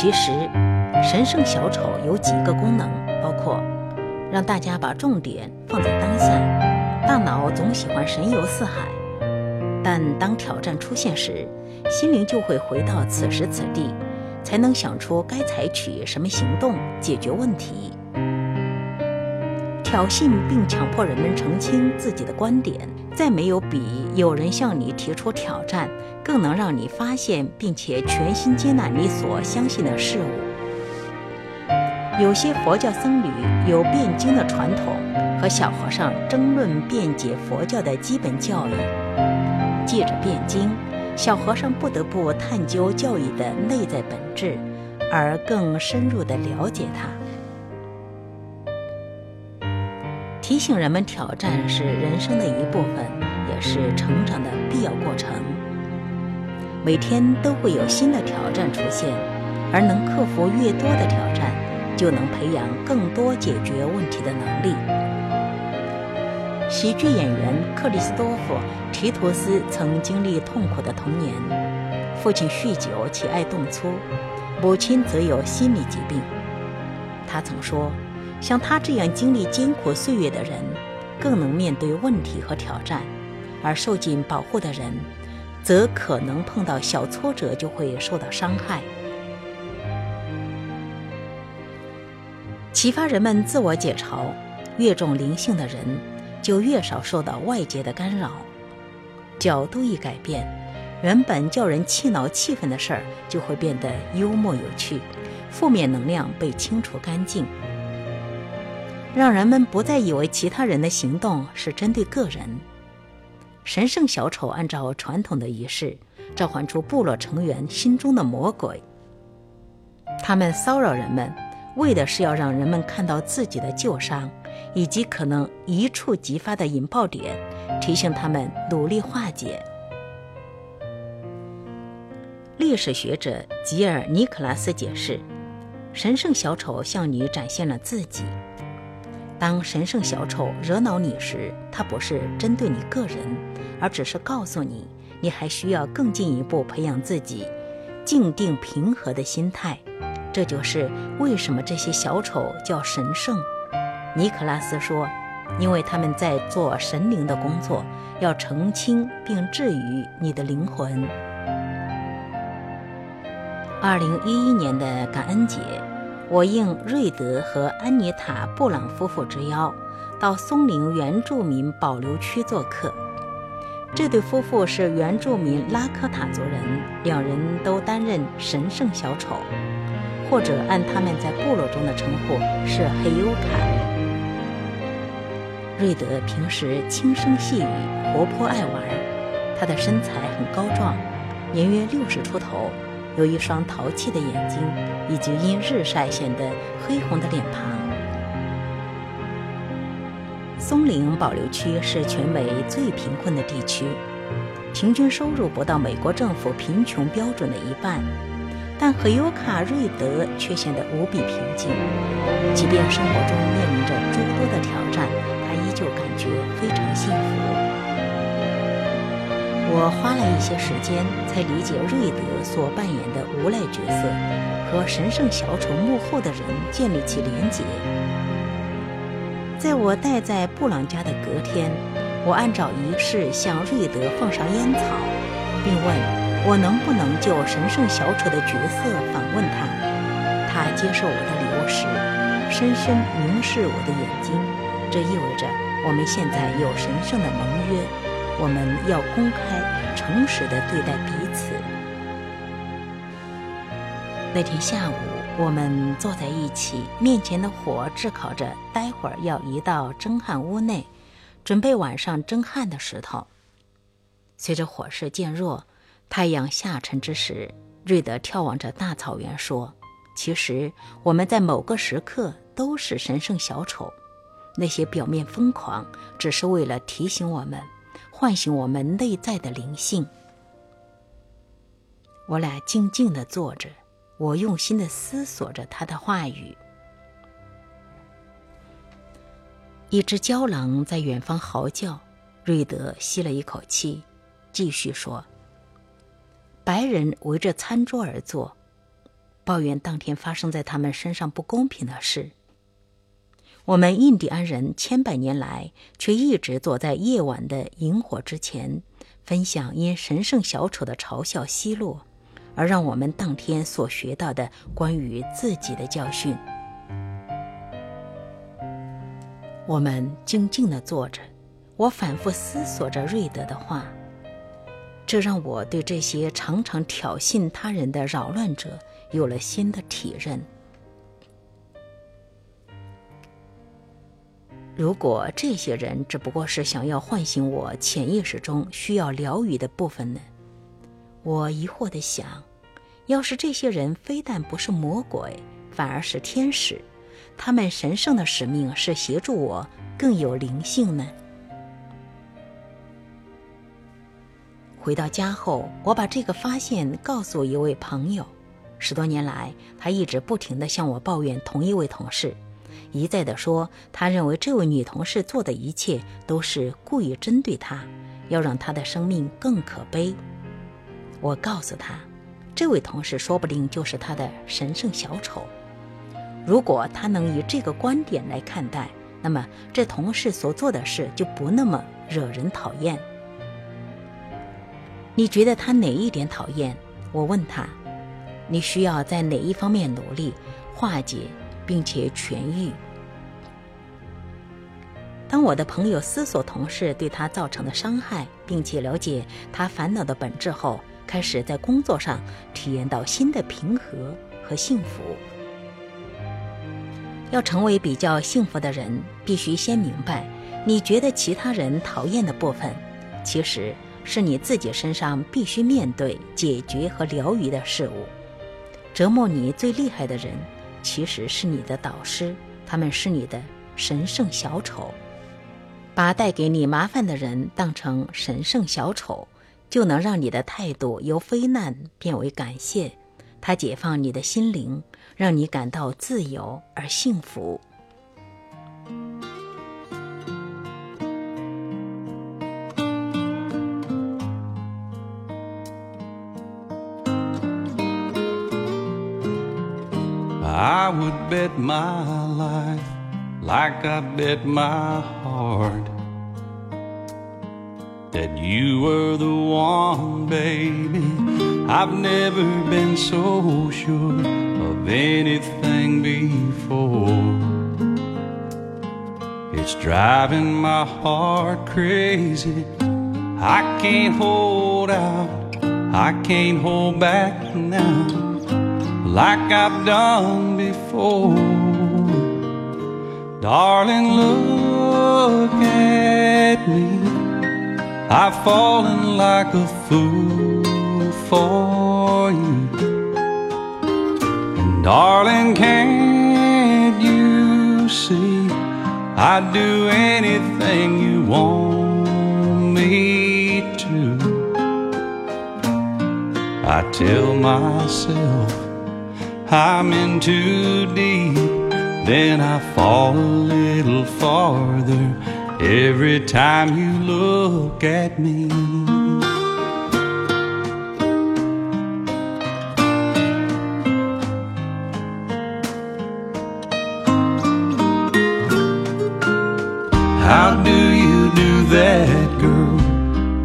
其实，神圣小丑有几个功能，包括让大家把重点放在当下。大脑总喜欢神游四海，但当挑战出现时，心灵就会回到此时此地，才能想出该采取什么行动解决问题。挑衅并强迫人们澄清自己的观点，再没有比有人向你提出挑战更能让你发现并且全心接纳你所相信的事物。有些佛教僧侣有辩经的传统，和小和尚争论辩解佛教的基本教义。借着辩经，小和尚不得不探究教义的内在本质，而更深入地了解它。提醒人们，挑战是人生的一部分，也是成长的必要过程。每天都会有新的挑战出现，而能克服越多的挑战，就能培养更多解决问题的能力。喜剧演员克里斯多夫·提图斯曾经历痛苦的童年，父亲酗酒且爱动粗，母亲则有心理疾病。他曾说。像他这样经历艰苦岁月的人，更能面对问题和挑战；而受尽保护的人，则可能碰到小挫折就会受到伤害。启发人们自我解嘲，越重灵性的人，就越少受到外界的干扰。角度一改变，原本叫人气恼气愤的事儿，就会变得幽默有趣，负面能量被清除干净。让人们不再以为其他人的行动是针对个人。神圣小丑按照传统的仪式，召唤出部落成员心中的魔鬼。他们骚扰人们，为的是要让人们看到自己的旧伤，以及可能一触即发的引爆点，提醒他们努力化解。历史学者吉尔·尼克拉斯解释：神圣小丑向你展现了自己。当神圣小丑惹恼你时，他不是针对你个人，而只是告诉你，你还需要更进一步培养自己静定平和的心态。这就是为什么这些小丑叫神圣。尼克拉斯说：“因为他们在做神灵的工作，要澄清并治愈你的灵魂。”二零一一年的感恩节。我应瑞德和安妮塔·布朗夫妇之邀，到松林原住民保留区做客。这对夫妇是原住民拉科塔族人，两人都担任神圣小丑，或者按他们在部落中的称呼是黑尤卡。瑞德平时轻声细语，活泼爱玩，他的身材很高壮，年约六十出头。有一双淘气的眼睛，以及因日晒显得黑红的脸庞。松林保留区是全美最贫困的地区，平均收入不到美国政府贫穷标准的一半，但赫尤卡瑞德却显得无比平静。即便生活中面临着诸多的挑战，我花了一些时间才理解瑞德所扮演的无赖角色和神圣小丑幕后的人建立起连结。在我待在布朗家的隔天，我按照仪式向瑞德奉上烟草，并问我能不能就神圣小丑的角色访问他。他接受我的礼物时，深深凝视我的眼睛，这意味着我们现在有神圣的盟约。我们要公开、诚实地对待彼此。那天下午，我们坐在一起，面前的火炙烤着，待会儿要移到蒸汗屋内，准备晚上蒸汗的石头。随着火势渐弱，太阳下沉之时，瑞德眺望着大草原说：“其实我们在某个时刻都是神圣小丑，那些表面疯狂，只是为了提醒我们。”唤醒我们内在的灵性。我俩静静地坐着，我用心地思索着他的话语。一只郊狼在远方嚎叫。瑞德吸了一口气，继续说：“白人围着餐桌而坐，抱怨当天发生在他们身上不公平的事。我们印第安人千百年来却一直坐在夜晚的萤火之前，分享因神圣小丑的嘲笑奚落，而让我们当天所学到的关于自己的教训。我们静静地坐着，我反复思索着瑞德的话，这让我对这些常常挑衅他人的扰乱者有了新的体认。如果这些人只不过是想要唤醒我潜意识中需要疗愈的部分呢？我疑惑地想，要是这些人非但不是魔鬼，反而是天使，他们神圣的使命是协助我更有灵性呢？回到家后，我把这个发现告诉一位朋友。十多年来，他一直不停地向我抱怨同一位同事。一再地说，他认为这位女同事做的一切都是故意针对他，要让他的生命更可悲。我告诉他，这位同事说不定就是他的神圣小丑。如果他能以这个观点来看待，那么这同事所做的事就不那么惹人讨厌。你觉得他哪一点讨厌？我问他，你需要在哪一方面努力化解？并且痊愈。当我的朋友思索同事对他造成的伤害，并且了解他烦恼的本质后，开始在工作上体验到新的平和和幸福。要成为比较幸福的人，必须先明白，你觉得其他人讨厌的部分，其实是你自己身上必须面对、解决和疗愈的事物。折磨你最厉害的人。其实是你的导师，他们是你的神圣小丑。把带给你麻烦的人当成神圣小丑，就能让你的态度由非难变为感谢。他解放你的心灵，让你感到自由而幸福。Would bet my life like I bet my heart that you were the one, baby. I've never been so sure of anything before. It's driving my heart crazy. I can't hold out, I can't hold back now like I've done before. Darling, look at me. I've fallen like a fool for you. And darling, can't you see? I'd do anything you want me to. I tell myself I'm in too deep, then I fall a little farther every time you look at me. How do you do that, girl?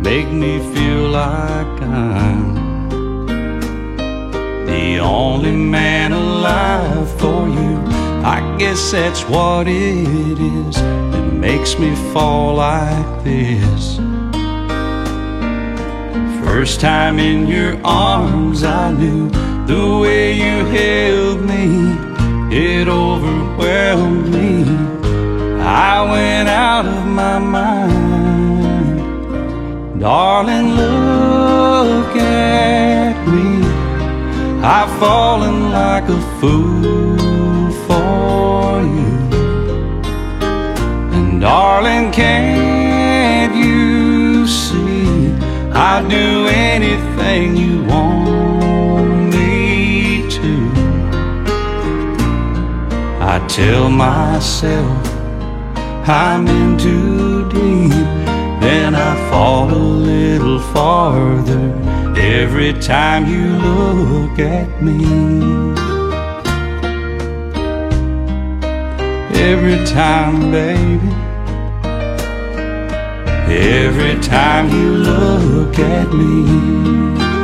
Make me feel like I'm the only man alive for you. I guess that's what it is that makes me fall like this. First time in your arms, I knew the way you held me, it overwhelmed me. I went out of my mind. Darling, look I've fallen like a fool for you. And darling, can't you see? I'd do anything you want me to. I tell myself I'm in every time you look at me. Every time, baby. Every time you look at me.